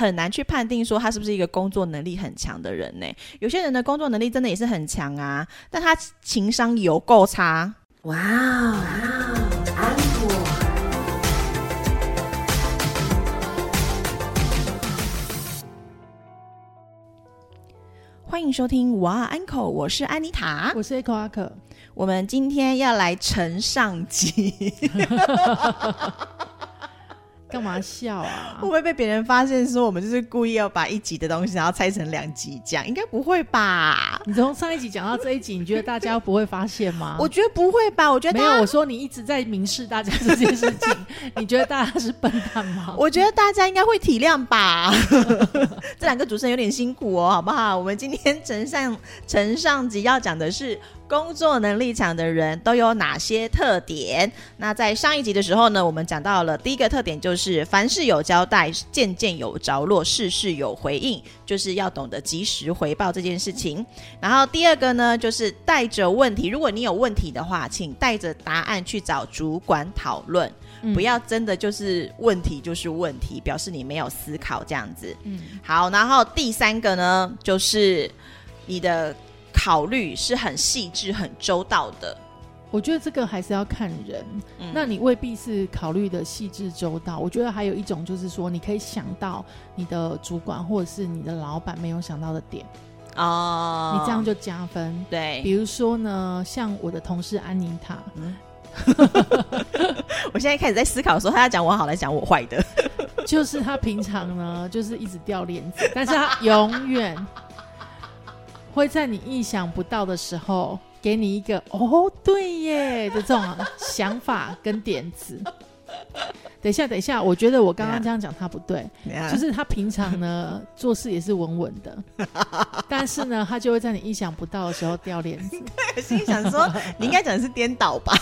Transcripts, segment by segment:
很难去判定说他是不是一个工作能力很强的人呢？有些人的工作能力真的也是很强啊，但他情商有够差。哇哦，安果，欢迎收听哇安口，我是安妮塔，我是 Echo 阿可，我们今天要来承上集。干嘛笑啊？会不会被别人发现说我们就是故意要把一集的东西然后拆成两集讲？应该不会吧？你从上一集讲到这一集，你觉得大家不会发现吗？我觉得不会吧？我觉得没有。我说你一直在明示大家这件事情，你觉得大家是笨蛋吗？我觉得大家应该会体谅吧。这两个主持人有点辛苦哦，好不好？我们今天呈上呈上集要讲的是。工作能力强的人都有哪些特点？那在上一集的时候呢，我们讲到了第一个特点，就是凡事有交代，件件有着落，事事有回应，就是要懂得及时回报这件事情。然后第二个呢，就是带着问题，如果你有问题的话，请带着答案去找主管讨论，不要真的就是问题就是问题，表示你没有思考这样子。嗯，好，然后第三个呢，就是你的。考虑是很细致、很周到的。我觉得这个还是要看人。那你未必是考虑的细致周到。我觉得还有一种就是说，你可以想到你的主管或者是你的老板没有想到的点哦，你这样就加分。对，比如说呢，像我的同事安妮塔，我现在开始在思考说，他要讲我好，来讲我坏的，就是他平常呢，就是一直掉链子，但是他永远。会在你意想不到的时候，给你一个“哦，对耶”的这种想法跟点子。等一下，等一下，我觉得我刚刚这样讲他不对，就是他平常呢做事也是稳稳的，但是呢，他就会在你意想不到的时候掉链子。心想说，你应该讲的是颠倒吧？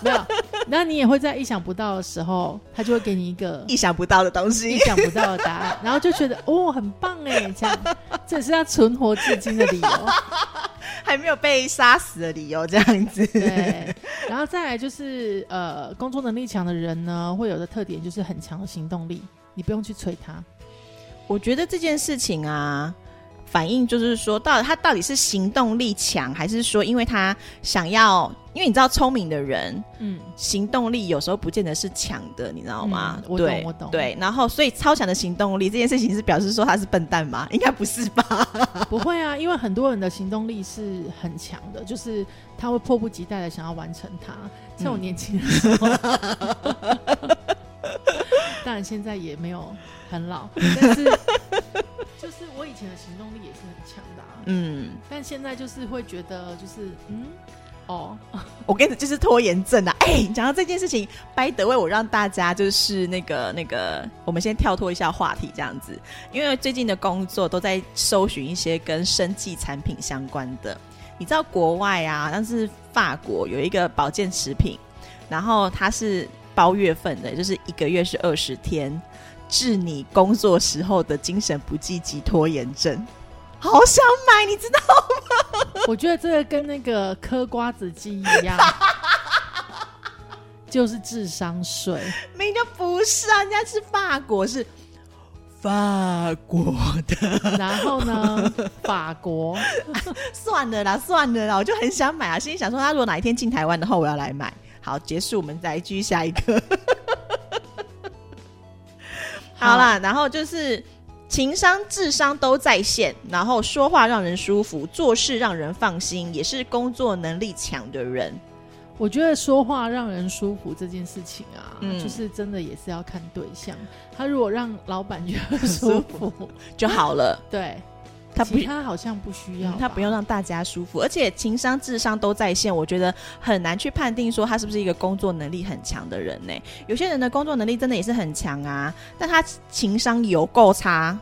没有，那你也会在意想不到的时候，他就会给你一个意想不到的东西，意想不到的答案，然后就觉得哦，很棒哎，这样，这也是他存活至今的理由。还没有被杀死的理由，这样子。对，然后再来就是呃，工作能力强的人呢，会有的特点就是很强的行动力，你不用去催他。我觉得这件事情啊。反应就是说，到底他到底是行动力强，还是说因为他想要？因为你知道，聪明的人，嗯，行动力有时候不见得是强的，你知道吗？我懂，我懂。对，然后所以超强的行动力这件事情是表示说他是笨蛋吗？应该不是吧？不会啊，因为很多人的行动力是很强的，就是他会迫不及待的想要完成它。像我年轻的时候，当然现在也没有很老，但是。就是我以前的行动力也是很强的，嗯，但现在就是会觉得，就是嗯，哦，我跟你就是拖延症啊！哎，讲到这件事情，拜德为我让大家就是那个那个，我们先跳脱一下话题，这样子，因为最近的工作都在搜寻一些跟生计产品相关的。你知道国外啊，但是法国有一个保健食品，然后它是包月份的，就是一个月是二十天。治你工作时候的精神不济及拖延症，好想买，你知道吗？我觉得这个跟那个嗑瓜子机一样，就是智商税。明就不是啊，人家是法国，是法国的。然后呢，法国算了啦，算了啦，我就很想买啊，心里想说，他如果哪一天进台湾的话，我要来买。好，结束，我们再继续下一个。好啦，然后就是情商、智商都在线，然后说话让人舒服，做事让人放心，也是工作能力强的人。我觉得说话让人舒服这件事情啊，就是真的也是要看对象。他如果让老板觉得 舒服就好了，对。他不，他好像不需要，他不用让大家舒服，而且情商、智商都在线，我觉得很难去判定说他是不是一个工作能力很强的人呢？有些人的工作能力真的也是很强啊，但他情商有够差。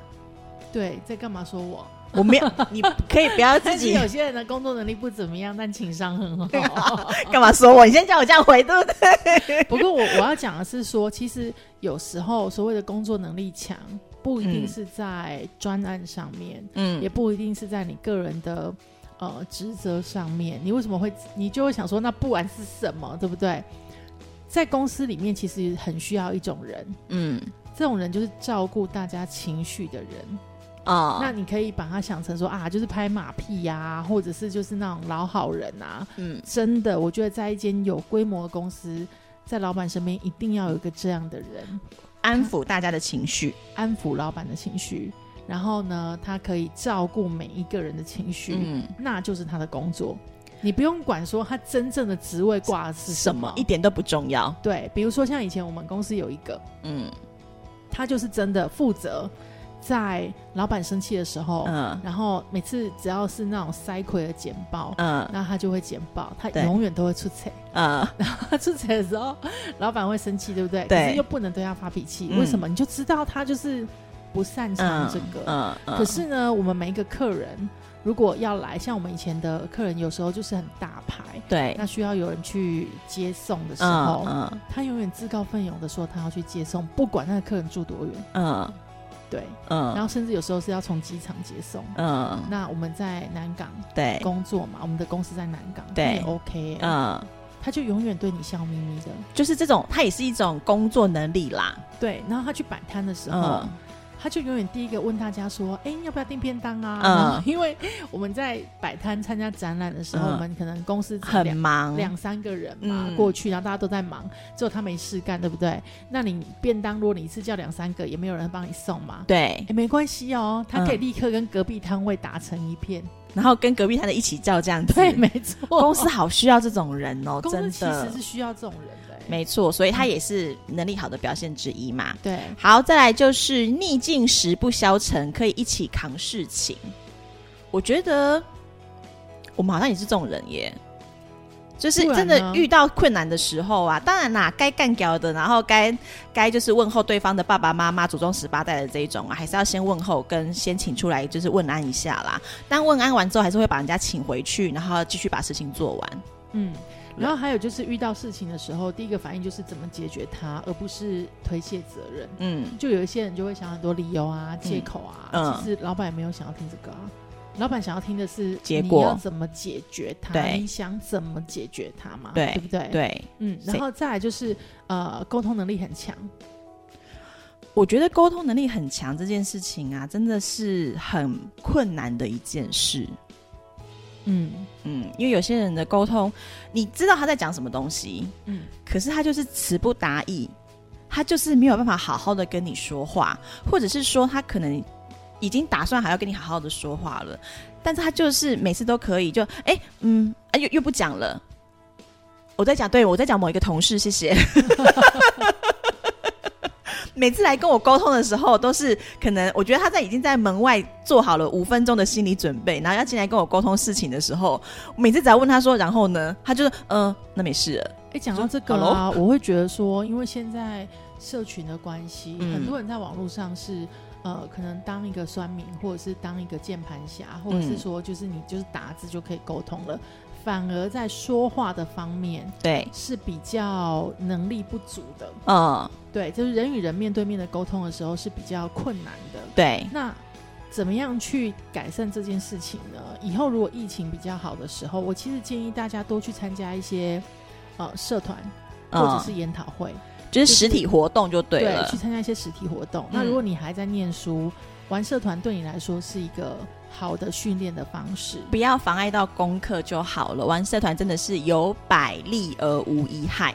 对，在干嘛说我？我没有，你可以不要自己。有些人的工作能力不怎么样，但情商很好。干嘛说我？你先叫我这样回，对不对？不过我我要讲的是说，其实有时候所谓的工作能力强。不一定是在专案上面，嗯，也不一定是在你个人的呃职责上面。你为什么会，你就会想说，那不管是什么，对不对？在公司里面，其实很需要一种人，嗯，这种人就是照顾大家情绪的人。啊，那你可以把他想成说啊，就是拍马屁呀、或者是就是那种老好人啊。嗯真的，我觉得在一间有规模的公司，在老板身边一定要有一个这样的人，安抚大家的情绪，安抚老板的情绪。然后呢，他可以照顾每一个人的情绪，嗯，那就是他的工作。你不用管说他真正的职位挂的是什么，一点都不重要。对，比如说像以前我们公司有一个，嗯他就是真的负责在老板生气的时候，嗯然后每次只要是那种塞葵的简报，嗯那他就会简报，他永远都会出彩。嗯，他出彩的时候，老板会生气，对不对？对可是又不能对他发脾气，嗯为什么？你就知道他就是不擅长这个。嗯嗯，可是呢，我们每一个客人如果要来，像我们以前的客人，有时候就是很大牌，对，那需要有人去接送的时嗯候，嗯他永远自告奋勇的说他要去接送，不管那个客人住多远。嗯对，嗯。然嗯后甚至有时候是要从机场接送。嗯，那我们在南港对，工作嘛，我们的公司在南港，对。OK，、欸、嗯，他就永远对你笑眯眯的。就是这种，他也是一种工作能力啦。对，然后他去摆摊的时候，嗯他就永远第一个问大家说：“哎，要不要订便当啊？”嗯因为我们在摆摊参加展览的时候，嗯我们可能公司只很两忙，两三个人嘛、嗯过去，然后大家都在忙，只有他没事干，对不对？那你便当，如果你一次叫两三个，也没有人帮你送嘛。对，哎，没关系哦，他可以嗯立刻跟隔壁摊位打成一片。然后跟隔壁摊的一起叫这样子。对，没错，公司好需要这种人哦，真的其实是需要这种人的、欸。没错，所以他也是能力好的表现之一嘛。对，好，再来就是逆境时不消沉，可以一起扛事情。我觉得我们好像也是这种人耶，就是真的遇到困难的时候啊，当然啦，该干掉的，然后该该就是问候对方的爸爸妈妈、祖宗十八代的这一种啊，还是要先问候跟先请出来，就是问安一下啦。但问安完之后，还是会把人家请回去，然后继续把事情做完。嗯。然后还有就是遇到事情的时候，第一个反应就是怎么解决它，而不是推卸责任。嗯，就有一些人就会想很多理由啊、借口啊，嗯其实老板也没有想要听这个啊。老板想要听的是结果。你要怎么解决它，对。你想怎么解决它嘛，对对不对？，对，嗯，然后再来就是呃，沟通能力很强，我觉得沟通能力很强这件事情啊，真的是很困难的一件事。嗯。嗯，因为有些人的沟通，你知道他在讲什么东西，嗯，可是他就是词不达意，他就是没有办法好好的跟你说话，或者是说他可能已经打算还要跟你好好的说话了，但是他就是每次都可以就哎嗯啊又又不讲了。我在讲，对我在讲某一个同事，谢谢。每次来跟我沟通的时候，都是可能我觉得他在已经在门外做好了五分钟的心理准备，然后要进来跟我沟通事情的时候，每次只要问他说，然后呢，他就是嗯、呃那没事了。哎，讲到这个啊，我会觉得说，因为现在社群的关系，嗯很多人在网络上是呃，可能当一个酸民，或者是当一个键盘侠，或者是嗯。说，就是你就是打字就可以沟通了，反而在说话的方面对，是比较能力不足的。嗯，对，就是人与人面对面的沟通的时候是比较困难的。对，那怎么样去改善这件事情呢？以后如果疫情比较好的时候，我其实建议大家多去参加一些呃社团或者嗯，是研讨会，就是实体活动就对了去。参加一些实体活动。嗯那如果你还在念书，玩社团对你来说是一个好的训练的方式。不要妨碍到功课就好了。玩社团真的是有百利而无一害。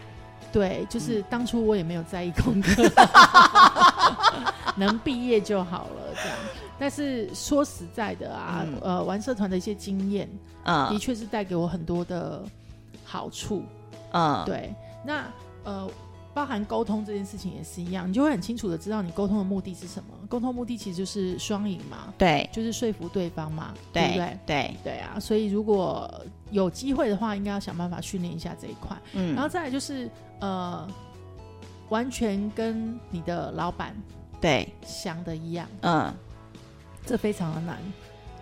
对，就是嗯当初我也没有在意功课，能毕业就好了这样。但是说实在的啊，嗯呃，玩社团的一些经验，的嗯确是带给我很多的好处。嗯，对，那呃，包含沟通这件事情也是一样，你就会很清楚的知道你沟通的目的是什么。沟通目的其实就是双赢嘛，对就是说服对方嘛，对不对对？对，对啊，所以如果有机会的话，应该要想办法训练一下这一块。嗯，然后再来就是呃，完全跟你的老板对，想的一样，嗯这非常的难。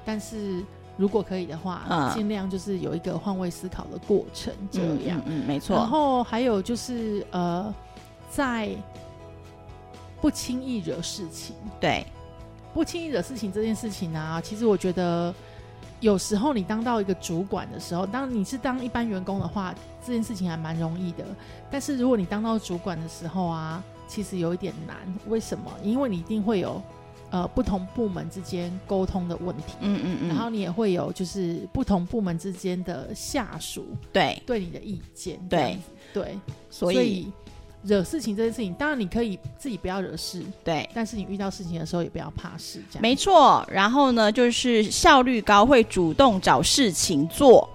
但是如果可以的话，嗯尽量就是有一个换位思考的过程，这样。嗯没然。后还有就是呃，在不轻易惹事情，对，不轻易惹事情这件事情啊，其实我觉得有时候你当到一个主管的时候，当你是当一般员工的话，这件事情还蛮容易的。但是如果你当到主管的时候啊，其实有一点难。为什么？因为你一定会有呃不同部门之间沟通的问题，嗯嗯嗯，然后你也会有就是不同部门之间的下属对，对你的意见，对对，所以惹事情这件事情，当然你可以自己不要惹事，对。但是你遇到事情的时候也不要怕事，这样没错，然后呢，就是效率高，会主动找事情做。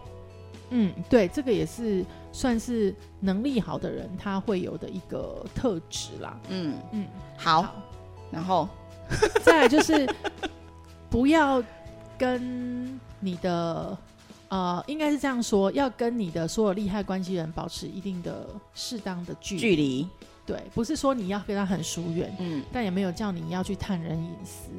嗯，对，这个也是算是能力好的人他会有的一个特质啦。嗯，嗯，好，然后 再来就是不要跟你的呃，应该是这样说，要跟你的所有利害关系人保持一定的适当的距离。距离，对，不是说你要跟他很疏远，嗯，但也没有叫你要去探人隐私。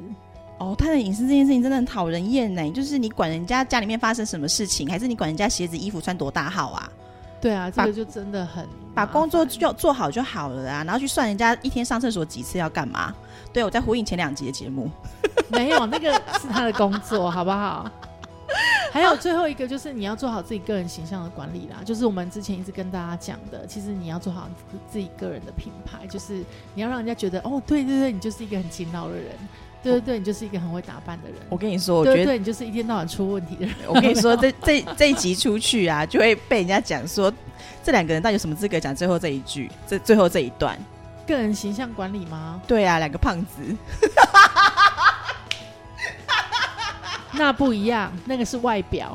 哦，他的隐私这件事情真的很讨人厌呢。就是你管人家家里面发生什么事情，还是你管人家鞋子衣服穿多大号啊？对啊，这把个就真的很把工作就做好就好了啊，然后去算人家一天上厕所几次要干嘛？对，我在呼应前两集的节目。没有那个是他的工作，好不好？还有最后一个就是你要做好自己个人形象的管理啦，就是我们之前一直跟大家讲的，其实你要做好自自己个人的品牌，就是你要让人家觉得哦，对对对，你就是一个很勤劳的人，对对对，你就是一个很会打扮的人，我跟你说，我觉得，对对，你就是一天到晚出问题的人。我跟你说，这这这一集出去啊，就会被人家讲说，这两个人到底有什么资格讲最后这一句，这最后这一段？个人形象管理吗？对啊，两个胖子，那不一样，那个是外表。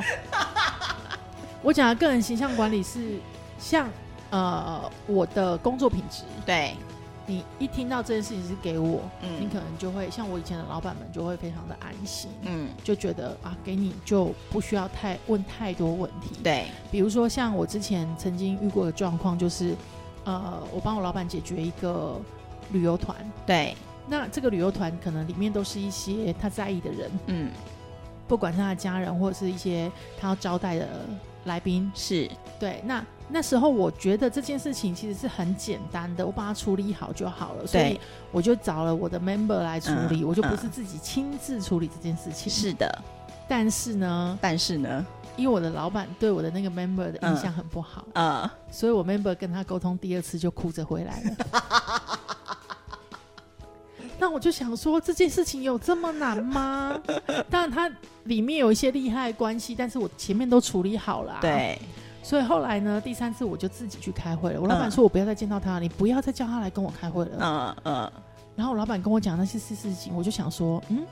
我讲的个人形象管理是像呃我的工作品质，对，你一听到这件事情是给我，嗯。你嗯可能就会像我以前的老板们就会非常的安心，嗯，就觉得啊给你就不需要太问太多问题。，对，比如说像我之前曾经遇过的状况，就是呃我帮我老板解决一个旅游团，对，那这个旅游团可能里面都是一些他在意的人，嗯，不管是他的家人或者是一些他要招待的来宾。是，对，那那时候我觉得这件事情其实是很简单的，我把它处理好就好了，所以我就找了我的 member 来处理，嗯我就不是自己亲自处理这件事情。，是的，但是呢，但是呢，因为我的老板对我的那个 member 的印象很不好，呃，所以我 member 跟他沟通第二次就哭着回来了。那我就想说，这件事情有这么难吗？当然，它里面有一些利害关系，但是我前面都处理好了、，对，所以后来呢，第三次我就自己去开会了。我老板嗯说我不要再见到他，你不要再叫他来跟我开会了。嗯嗯，然后我老板跟我讲那些事事情，我就想说，嗯，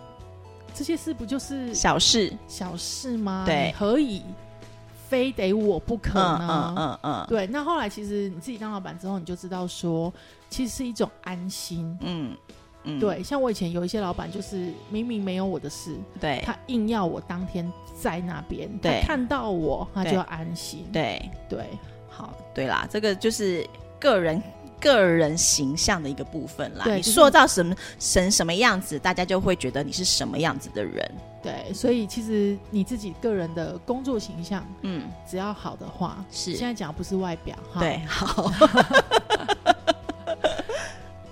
这些事不就是小事，小事吗？对你何以非得我不可嗯呢？嗯嗯嗯，对，那后来其实你自己当老板之后，你就知道说，其实是一种安心。嗯嗯，对，像我以前有一些老板，就是明明没有我的事，对他硬要我当天在那边，他对看到我，他就要安心。对，对好，对啦，这个就是个人个人形象的一个部分啦。你塑造什么成什么样子，大家就会觉得你是什么样子的人。对，所以其实你自己个人的工作形象嗯，只要好的话，是现在讲不是外表哈，对，，好，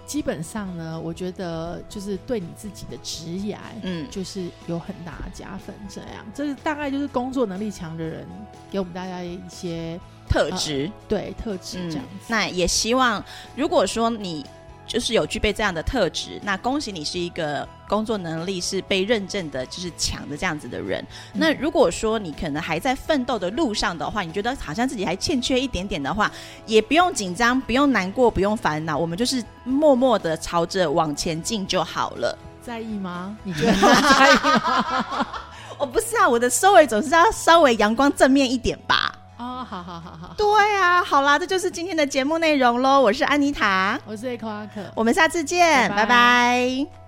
基本上呢，我觉得就是对你自己的职业。嗯，就是有很大的加分，这样，这是大概就是工作能力强的人给我们大家一些特质。对特质嗯这样子。那也希望，如果说你就是有具备这样的特质，那恭喜你是一个工作能力是被认证的，就是强的这样子的人。嗯那如果说你可能还在奋斗的路上的话，你觉得好像自己还欠缺一点点的话，也不用紧张，不用难过，不用烦恼，我们就是默默的朝着往前进就好了。在意吗？你觉得他在意吗？我、不是啊，我的收尾总是要稍微阳光正面一点吧。哦，好好好好，对啊，好啦，这就是今天的节目内容喽。我是安妮塔，我是 A 克阿克。我们下次见，拜拜拜拜